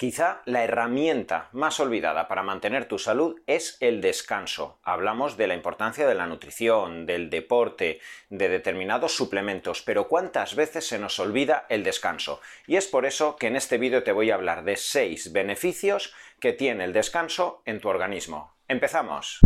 Quizá la herramienta más olvidada para mantener tu salud es el descanso. Hablamos de la importancia de la nutrición, del deporte, de determinados suplementos, pero ¿cuántas veces se nos olvida el descanso? Y es por eso que en este vídeo te voy a hablar de 6 beneficios que tiene el descanso en tu organismo. ¡Empezamos!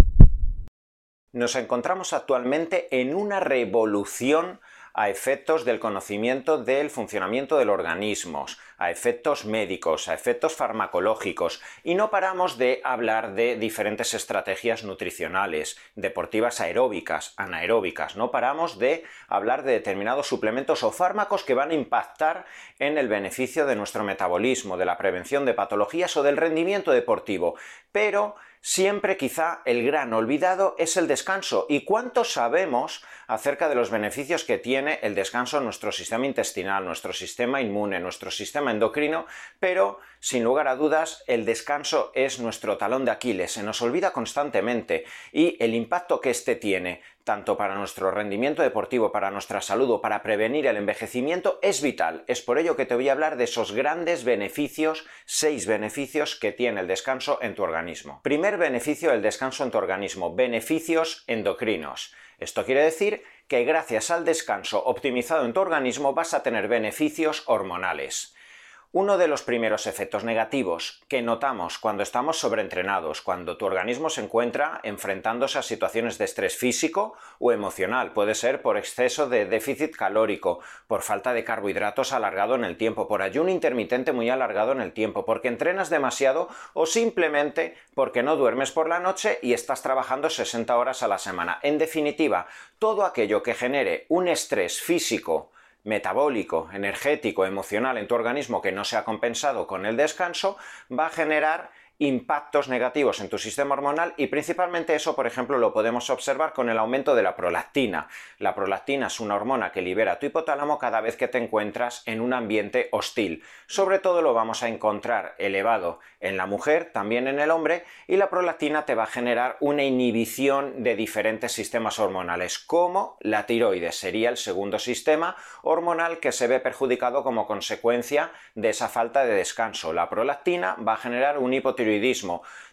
Nos encontramos actualmente en una revolución a efectos del conocimiento del funcionamiento del organismo, a efectos médicos, a efectos farmacológicos, y no paramos de hablar de diferentes estrategias nutricionales, deportivas aeróbicas, anaeróbicas, no paramos de hablar de determinados suplementos o fármacos que van a impactar en el beneficio de nuestro metabolismo, de la prevención de patologías o del rendimiento deportivo, pero Siempre quizá el gran olvidado es el descanso. ¿Y cuánto sabemos acerca de los beneficios que tiene el descanso en nuestro sistema intestinal, nuestro sistema inmune, nuestro sistema endocrino? Pero, sin lugar a dudas, el descanso es nuestro talón de Aquiles, se nos olvida constantemente y el impacto que éste tiene tanto para nuestro rendimiento deportivo, para nuestra salud o para prevenir el envejecimiento, es vital. Es por ello que te voy a hablar de esos grandes beneficios, seis beneficios que tiene el descanso en tu organismo. Primer beneficio del descanso en tu organismo, beneficios endocrinos. Esto quiere decir que gracias al descanso optimizado en tu organismo vas a tener beneficios hormonales. Uno de los primeros efectos negativos que notamos cuando estamos sobreentrenados, cuando tu organismo se encuentra enfrentándose a situaciones de estrés físico o emocional, puede ser por exceso de déficit calórico, por falta de carbohidratos alargado en el tiempo, por ayuno intermitente muy alargado en el tiempo, porque entrenas demasiado o simplemente porque no duermes por la noche y estás trabajando 60 horas a la semana. En definitiva, todo aquello que genere un estrés físico, metabólico, energético, emocional en tu organismo que no se ha compensado con el descanso, va a generar impactos negativos en tu sistema hormonal y principalmente eso, por ejemplo, lo podemos observar con el aumento de la prolactina. La prolactina es una hormona que libera tu hipotálamo cada vez que te encuentras en un ambiente hostil. Sobre todo lo vamos a encontrar elevado en la mujer, también en el hombre, y la prolactina te va a generar una inhibición de diferentes sistemas hormonales, como la tiroides sería el segundo sistema hormonal que se ve perjudicado como consecuencia de esa falta de descanso. La prolactina va a generar un hipotiroidismo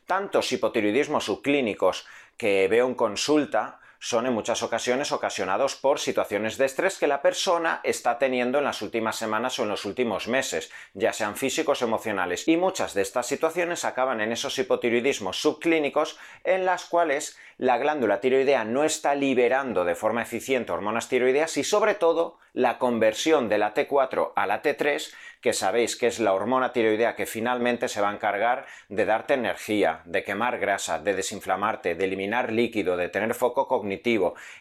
tantos hipotiroidismos subclínicos que veo en consulta son en muchas ocasiones ocasionados por situaciones de estrés que la persona está teniendo en las últimas semanas o en los últimos meses, ya sean físicos o emocionales. Y muchas de estas situaciones acaban en esos hipotiroidismos subclínicos en las cuales la glándula tiroidea no está liberando de forma eficiente hormonas tiroideas y sobre todo la conversión de la T4 a la T3, que sabéis que es la hormona tiroidea que finalmente se va a encargar de darte energía, de quemar grasa, de desinflamarte, de eliminar líquido, de tener foco cognitivo.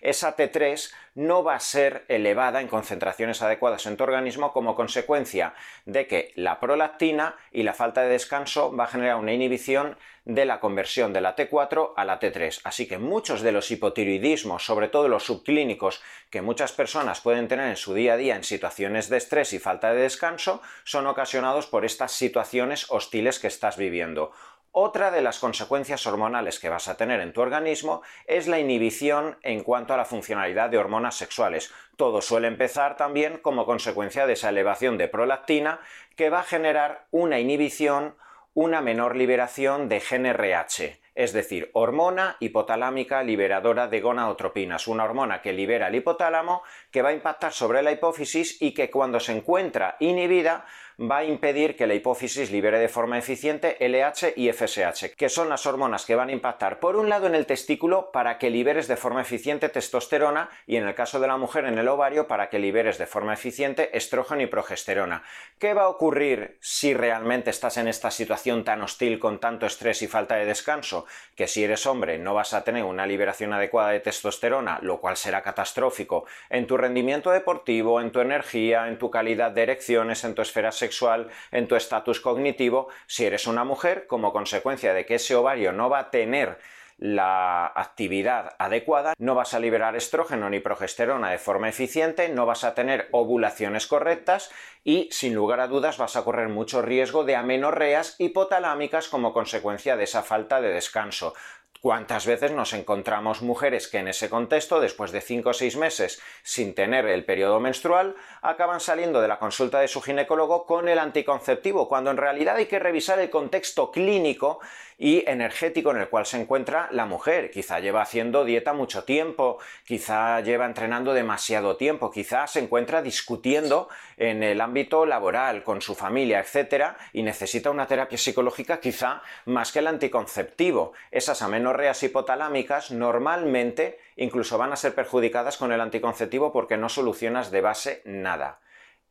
Esa T3 no va a ser elevada en concentraciones adecuadas en tu organismo como consecuencia de que la prolactina y la falta de descanso va a generar una inhibición de la conversión de la T4 a la T3. Así que muchos de los hipotiroidismos, sobre todo los subclínicos que muchas personas pueden tener en su día a día en situaciones de estrés y falta de descanso, son ocasionados por estas situaciones hostiles que estás viviendo. Otra de las consecuencias hormonales que vas a tener en tu organismo es la inhibición en cuanto a la funcionalidad de hormonas sexuales. Todo suele empezar también como consecuencia de esa elevación de prolactina que va a generar una inhibición, una menor liberación de GNRH, es decir, hormona hipotalámica liberadora de gonadotropinas, una hormona que libera el hipotálamo, que va a impactar sobre la hipófisis y que cuando se encuentra inhibida va a impedir que la hipófisis libere de forma eficiente LH y FSH, que son las hormonas que van a impactar por un lado en el testículo para que liberes de forma eficiente testosterona y en el caso de la mujer en el ovario para que liberes de forma eficiente estrógeno y progesterona. ¿Qué va a ocurrir si realmente estás en esta situación tan hostil con tanto estrés y falta de descanso? Que si eres hombre no vas a tener una liberación adecuada de testosterona, lo cual será catastrófico en tu rendimiento deportivo, en tu energía, en tu calidad de erecciones, en tu esfera sexual en tu estatus cognitivo, si eres una mujer, como consecuencia de que ese ovario no va a tener la actividad adecuada, no vas a liberar estrógeno ni progesterona de forma eficiente, no vas a tener ovulaciones correctas y sin lugar a dudas vas a correr mucho riesgo de amenorreas hipotalámicas como consecuencia de esa falta de descanso ¿Cuántas veces nos encontramos mujeres que en ese contexto, después de 5 o 6 meses sin tener el periodo menstrual, acaban saliendo de la consulta de su ginecólogo con el anticonceptivo, cuando en realidad hay que revisar el contexto clínico y energético en el cual se encuentra la mujer. Quizá lleva haciendo dieta mucho tiempo, quizá lleva entrenando demasiado tiempo, quizá se encuentra discutiendo en el ámbito laboral con su familia, etcétera, y necesita una terapia psicológica quizá más que el anticonceptivo. Esas amenorreas hipotalámicas normalmente incluso van a ser perjudicadas con el anticonceptivo porque no solucionas de base nada.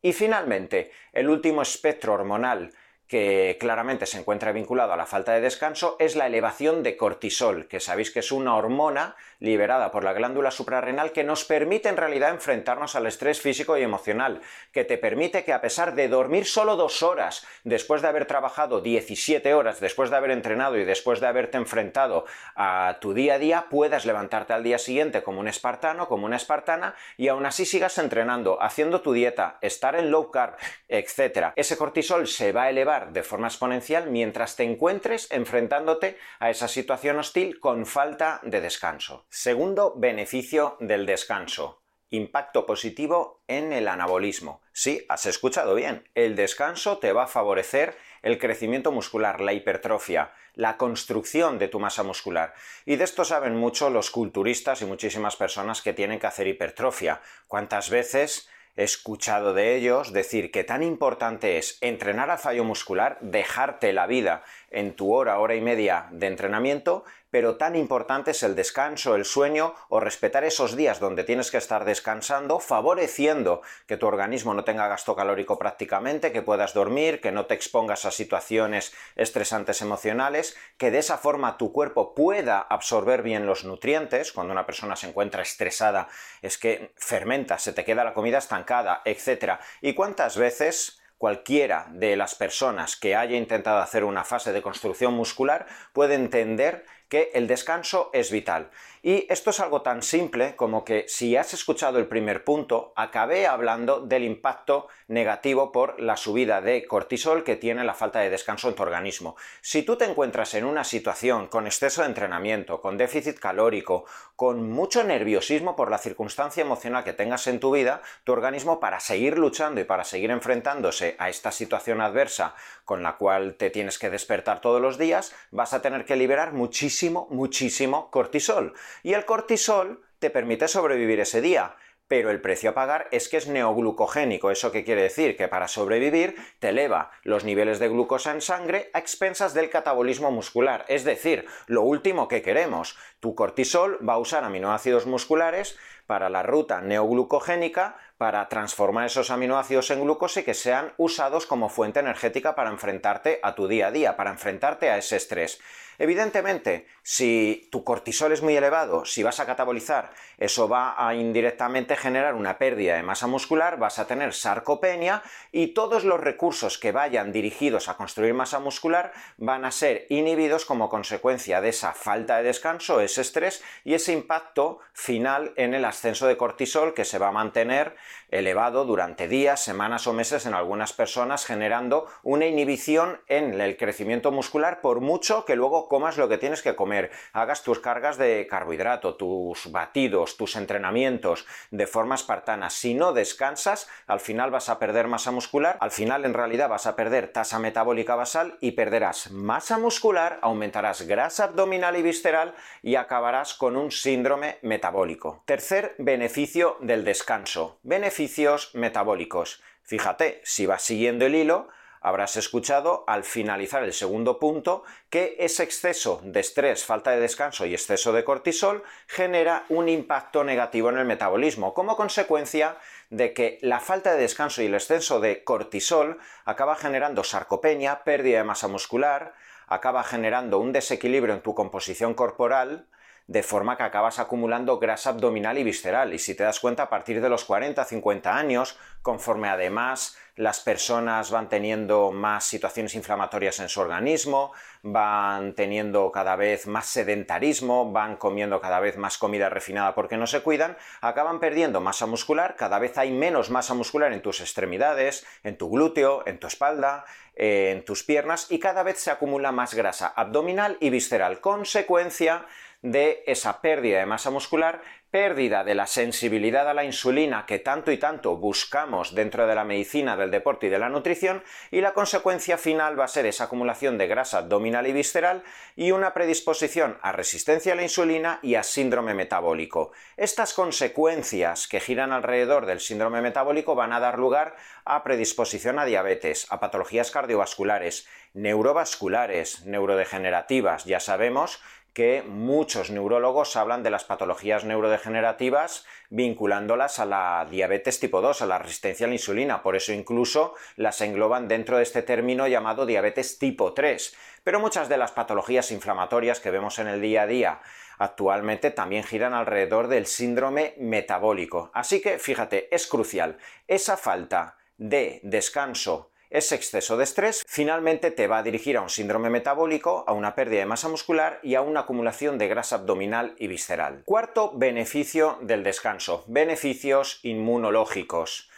Y finalmente, el último espectro hormonal que claramente se encuentra vinculado a la falta de descanso es la elevación de cortisol, que sabéis que es una hormona liberada por la glándula suprarrenal que nos permite en realidad enfrentarnos al estrés físico y emocional, que te permite que a pesar de dormir solo dos horas después de haber trabajado 17 horas, después de haber entrenado y después de haberte enfrentado a tu día a día, puedas levantarte al día siguiente como un espartano, como una espartana y aún así sigas entrenando, haciendo tu dieta, estar en low carb, etc. Ese cortisol se va a elevar de forma exponencial mientras te encuentres enfrentándote a esa situación hostil con falta de descanso. Segundo beneficio del descanso. Impacto positivo en el anabolismo. Sí, has escuchado bien. El descanso te va a favorecer el crecimiento muscular, la hipertrofia, la construcción de tu masa muscular. Y de esto saben mucho los culturistas y muchísimas personas que tienen que hacer hipertrofia. ¿Cuántas veces escuchado de ellos decir que tan importante es entrenar a fallo muscular, dejarte la vida en tu hora, hora y media de entrenamiento, pero tan importante es el descanso, el sueño o respetar esos días donde tienes que estar descansando, favoreciendo que tu organismo no tenga gasto calórico prácticamente, que puedas dormir, que no te expongas a situaciones estresantes emocionales, que de esa forma tu cuerpo pueda absorber bien los nutrientes. Cuando una persona se encuentra estresada es que fermenta, se te queda la comida estancada, etc. ¿Y cuántas veces cualquiera de las personas que haya intentado hacer una fase de construcción muscular puede entender que el descanso es vital. Y esto es algo tan simple como que si has escuchado el primer punto, acabé hablando del impacto negativo por la subida de cortisol que tiene la falta de descanso en tu organismo. Si tú te encuentras en una situación con exceso de entrenamiento, con déficit calórico, con mucho nerviosismo por la circunstancia emocional que tengas en tu vida, tu organismo para seguir luchando y para seguir enfrentándose a esta situación adversa con la cual te tienes que despertar todos los días, vas a tener que liberar muchísimo, muchísimo cortisol y el cortisol te permite sobrevivir ese día. Pero el precio a pagar es que es neoglucogénico. ¿Eso qué quiere decir? Que para sobrevivir te eleva los niveles de glucosa en sangre a expensas del catabolismo muscular. Es decir, lo último que queremos. Tu cortisol va a usar aminoácidos musculares para la ruta neoglucogénica para transformar esos aminoácidos en glucosa y que sean usados como fuente energética para enfrentarte a tu día a día, para enfrentarte a ese estrés. Evidentemente, si tu cortisol es muy elevado, si vas a catabolizar, eso va a indirectamente generar una pérdida de masa muscular, vas a tener sarcopenia y todos los recursos que vayan dirigidos a construir masa muscular van a ser inhibidos como consecuencia de esa falta de descanso, ese estrés y ese impacto final en el ascenso de cortisol que se va a mantener elevado durante días, semanas o meses en algunas personas, generando una inhibición en el crecimiento muscular por mucho que luego comas lo que tienes que comer, hagas tus cargas de carbohidrato, tus batidos, tus entrenamientos de forma espartana. Si no descansas, al final vas a perder masa muscular, al final en realidad vas a perder tasa metabólica basal y perderás masa muscular, aumentarás grasa abdominal y visceral y acabarás con un síndrome metabólico. Tercer beneficio del descanso. Beneficios metabólicos. Fíjate, si vas siguiendo el hilo, habrás escuchado al finalizar el segundo punto que ese exceso de estrés, falta de descanso y exceso de cortisol genera un impacto negativo en el metabolismo como consecuencia de que la falta de descanso y el exceso de cortisol acaba generando sarcopenia, pérdida de masa muscular, acaba generando un desequilibrio en tu composición corporal, de forma que acabas acumulando grasa abdominal y visceral. Y si te das cuenta, a partir de los 40-50 años, conforme además las personas van teniendo más situaciones inflamatorias en su organismo, van teniendo cada vez más sedentarismo, van comiendo cada vez más comida refinada porque no se cuidan, acaban perdiendo masa muscular, cada vez hay menos masa muscular en tus extremidades, en tu glúteo, en tu espalda, en tus piernas y cada vez se acumula más grasa abdominal y visceral, consecuencia de esa pérdida de masa muscular pérdida de la sensibilidad a la insulina que tanto y tanto buscamos dentro de la medicina, del deporte y de la nutrición, y la consecuencia final va a ser esa acumulación de grasa abdominal y visceral y una predisposición a resistencia a la insulina y a síndrome metabólico. Estas consecuencias que giran alrededor del síndrome metabólico van a dar lugar a predisposición a diabetes, a patologías cardiovasculares, neurovasculares, neurodegenerativas. Ya sabemos que muchos neurólogos hablan de las patologías neurodegenerativas vinculándolas a la diabetes tipo 2, a la resistencia a la insulina. Por eso incluso las engloban dentro de este término llamado diabetes tipo 3. Pero muchas de las patologías inflamatorias que vemos en el día a día actualmente también giran alrededor del síndrome metabólico. Así que fíjate, es crucial esa falta de descanso ese exceso de estrés finalmente te va a dirigir a un síndrome metabólico, a una pérdida de masa muscular y a una acumulación de grasa abdominal y visceral. Cuarto beneficio del descanso, beneficios inmunológicos.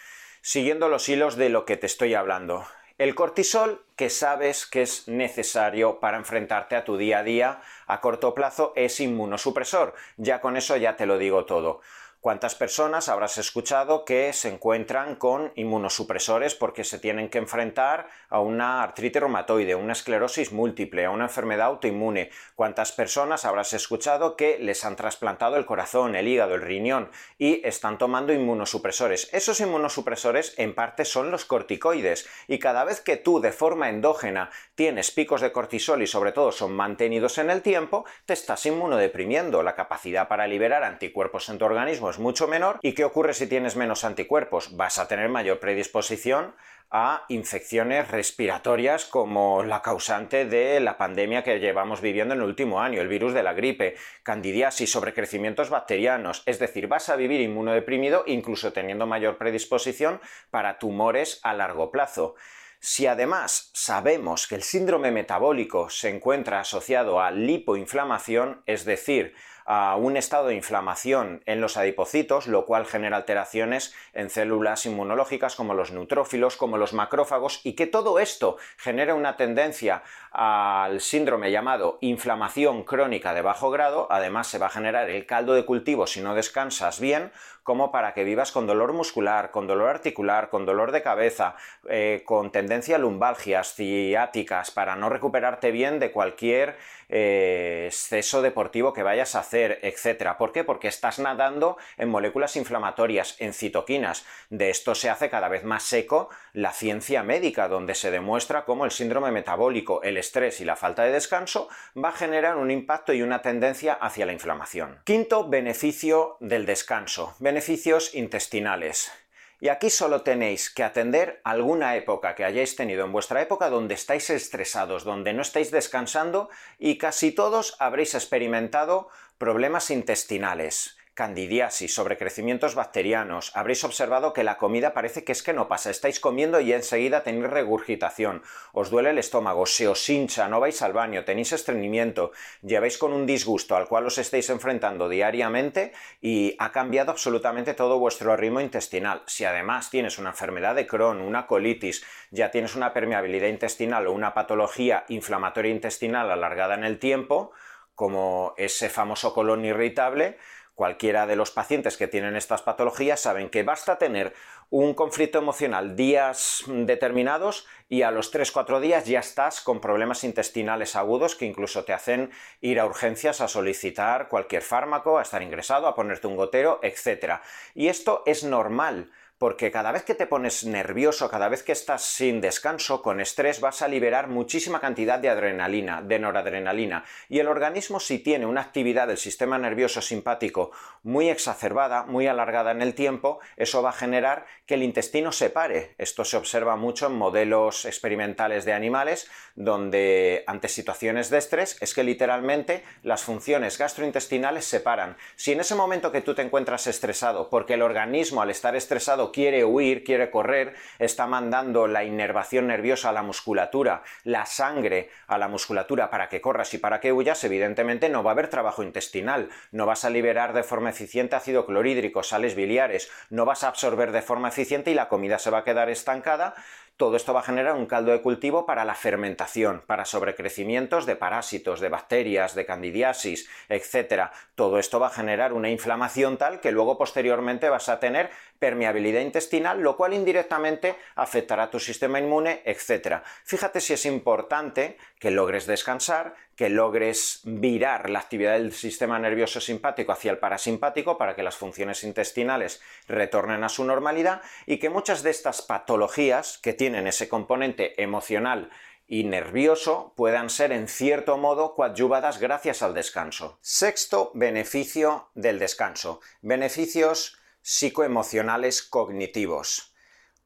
Siguiendo los hilos de lo que te estoy hablando. El cortisol, que sabes que es necesario para enfrentarte a tu día a día a corto plazo, es inmunosupresor. Ya con eso ya te lo digo todo. ¿Cuántas personas habrás escuchado que se encuentran con inmunosupresores porque se tienen que enfrentar a una artritis reumatoide, una esclerosis múltiple, a una enfermedad autoinmune? ¿Cuántas personas habrás escuchado que les han trasplantado el corazón, el hígado, el riñón y están tomando inmunosupresores? Esos inmunosupresores en parte son los corticoides y cada vez que tú de forma endógena tienes picos de cortisol y sobre todo son mantenidos en el tiempo, te estás inmunodeprimiendo. La capacidad para liberar anticuerpos en tu organismo mucho menor. ¿Y qué ocurre si tienes menos anticuerpos? Vas a tener mayor predisposición a infecciones respiratorias como la causante de la pandemia que llevamos viviendo en el último año, el virus de la gripe, candidiasis, sobrecrecimientos bacterianos, es decir, vas a vivir inmunodeprimido incluso teniendo mayor predisposición para tumores a largo plazo. Si además sabemos que el síndrome metabólico se encuentra asociado a lipoinflamación, es decir, a un estado de inflamación en los adipocitos, lo cual genera alteraciones en células inmunológicas como los neutrófilos, como los macrófagos, y que todo esto genera una tendencia al síndrome llamado inflamación crónica de bajo grado, además se va a generar el caldo de cultivo si no descansas bien, como para que vivas con dolor muscular, con dolor articular, con dolor de cabeza, eh, con tendencia a lumbalgias, ciáticas, para no recuperarte bien de cualquier eh, exceso deportivo que vayas a hacer, etc. ¿Por qué? Porque estás nadando en moléculas inflamatorias, en citoquinas. De esto se hace cada vez más seco la ciencia médica, donde se demuestra cómo el síndrome metabólico, el estrés y la falta de descanso va a generar un impacto y una tendencia hacia la inflamación. Quinto beneficio del descanso beneficios intestinales. Y aquí solo tenéis que atender alguna época que hayáis tenido en vuestra época donde estáis estresados, donde no estáis descansando y casi todos habréis experimentado problemas intestinales candidiasis, sobrecrecimientos bacterianos, habréis observado que la comida parece que es que no pasa, estáis comiendo y enseguida tenéis regurgitación, os duele el estómago, se os hincha, no vais al baño, tenéis estreñimiento, lleváis con un disgusto al cual os estáis enfrentando diariamente y ha cambiado absolutamente todo vuestro ritmo intestinal. Si además tienes una enfermedad de Crohn, una colitis, ya tienes una permeabilidad intestinal o una patología inflamatoria intestinal alargada en el tiempo, como ese famoso colon irritable, Cualquiera de los pacientes que tienen estas patologías saben que basta tener un conflicto emocional días determinados y a los 3-4 días ya estás con problemas intestinales agudos que incluso te hacen ir a urgencias a solicitar cualquier fármaco, a estar ingresado, a ponerte un gotero, etc. Y esto es normal porque cada vez que te pones nervioso, cada vez que estás sin descanso, con estrés, vas a liberar muchísima cantidad de adrenalina, de noradrenalina, y el organismo si tiene una actividad del sistema nervioso simpático muy exacerbada, muy alargada en el tiempo, eso va a generar que el intestino se pare. Esto se observa mucho en modelos experimentales de animales, donde ante situaciones de estrés es que literalmente las funciones gastrointestinales se paran. Si en ese momento que tú te encuentras estresado, porque el organismo al estar estresado quiere huir, quiere correr, está mandando la inervación nerviosa a la musculatura, la sangre a la musculatura para que corras y para que huyas, evidentemente no va a haber trabajo intestinal, no vas a liberar de forma eficiente ácido clorhídrico, sales biliares, no vas a absorber de forma eficiente y la comida se va a quedar estancada, todo esto va a generar un caldo de cultivo para la fermentación, para sobrecrecimientos de parásitos, de bacterias, de candidiasis, etc. Todo esto va a generar una inflamación tal que luego posteriormente vas a tener permeabilidad intestinal, lo cual indirectamente afectará a tu sistema inmune, etc. Fíjate si es importante que logres descansar, que logres virar la actividad del sistema nervioso simpático hacia el parasimpático para que las funciones intestinales retornen a su normalidad y que muchas de estas patologías que tienen ese componente emocional y nervioso puedan ser en cierto modo coadyuvadas gracias al descanso. Sexto beneficio del descanso. Beneficios psicoemocionales cognitivos.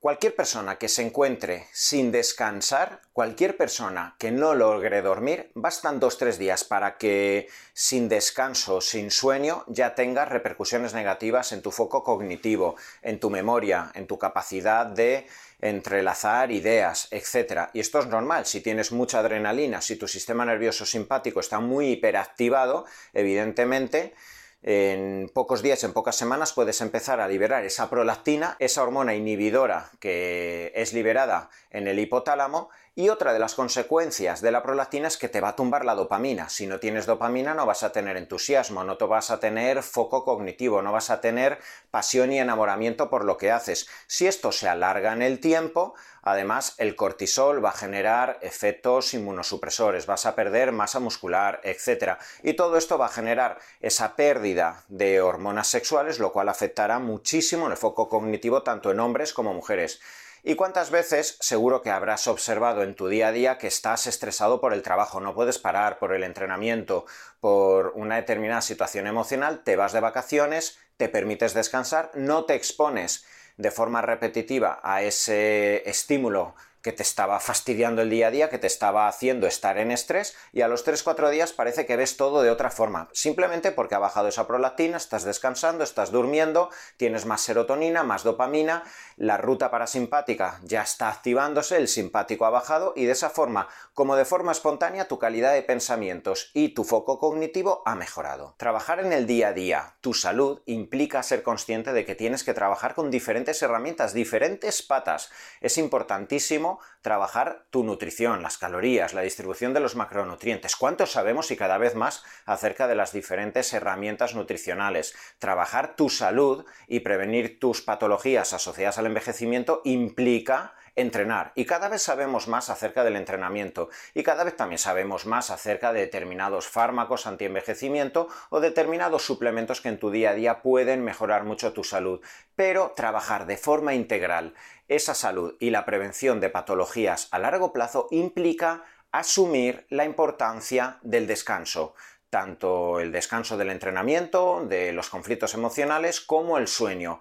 Cualquier persona que se encuentre sin descansar, cualquier persona que no logre dormir, bastan dos o tres días para que sin descanso, sin sueño, ya tengas repercusiones negativas en tu foco cognitivo, en tu memoria, en tu capacidad de entrelazar ideas, etc. Y esto es normal, si tienes mucha adrenalina, si tu sistema nervioso simpático está muy hiperactivado, evidentemente en pocos días, en pocas semanas, puedes empezar a liberar esa prolactina, esa hormona inhibidora que es liberada en el hipotálamo, y otra de las consecuencias de la prolactina es que te va a tumbar la dopamina. Si no tienes dopamina no vas a tener entusiasmo, no te vas a tener foco cognitivo, no vas a tener pasión y enamoramiento por lo que haces. Si esto se alarga en el tiempo, Además, el cortisol va a generar efectos inmunosupresores, vas a perder masa muscular, etc. Y todo esto va a generar esa pérdida de hormonas sexuales, lo cual afectará muchísimo en el foco cognitivo tanto en hombres como mujeres. ¿Y cuántas veces seguro que habrás observado en tu día a día que estás estresado por el trabajo, no puedes parar por el entrenamiento, por una determinada situación emocional, te vas de vacaciones, te permites descansar, no te expones de forma repetitiva a ese estímulo que te estaba fastidiando el día a día, que te estaba haciendo estar en estrés y a los 3-4 días parece que ves todo de otra forma, simplemente porque ha bajado esa prolactina, estás descansando, estás durmiendo, tienes más serotonina, más dopamina, la ruta parasimpática ya está activándose, el simpático ha bajado y de esa forma, como de forma espontánea, tu calidad de pensamientos y tu foco cognitivo ha mejorado. Trabajar en el día a día, tu salud, implica ser consciente de que tienes que trabajar con diferentes herramientas, diferentes patas. Es importantísimo trabajar tu nutrición, las calorías, la distribución de los macronutrientes, cuánto sabemos y cada vez más acerca de las diferentes herramientas nutricionales. Trabajar tu salud y prevenir tus patologías asociadas al envejecimiento implica entrenar. Y cada vez sabemos más acerca del entrenamiento y cada vez también sabemos más acerca de determinados fármacos antienvejecimiento o determinados suplementos que en tu día a día pueden mejorar mucho tu salud. Pero trabajar de forma integral esa salud y la prevención de patologías a largo plazo implica asumir la importancia del descanso tanto el descanso del entrenamiento, de los conflictos emocionales, como el sueño.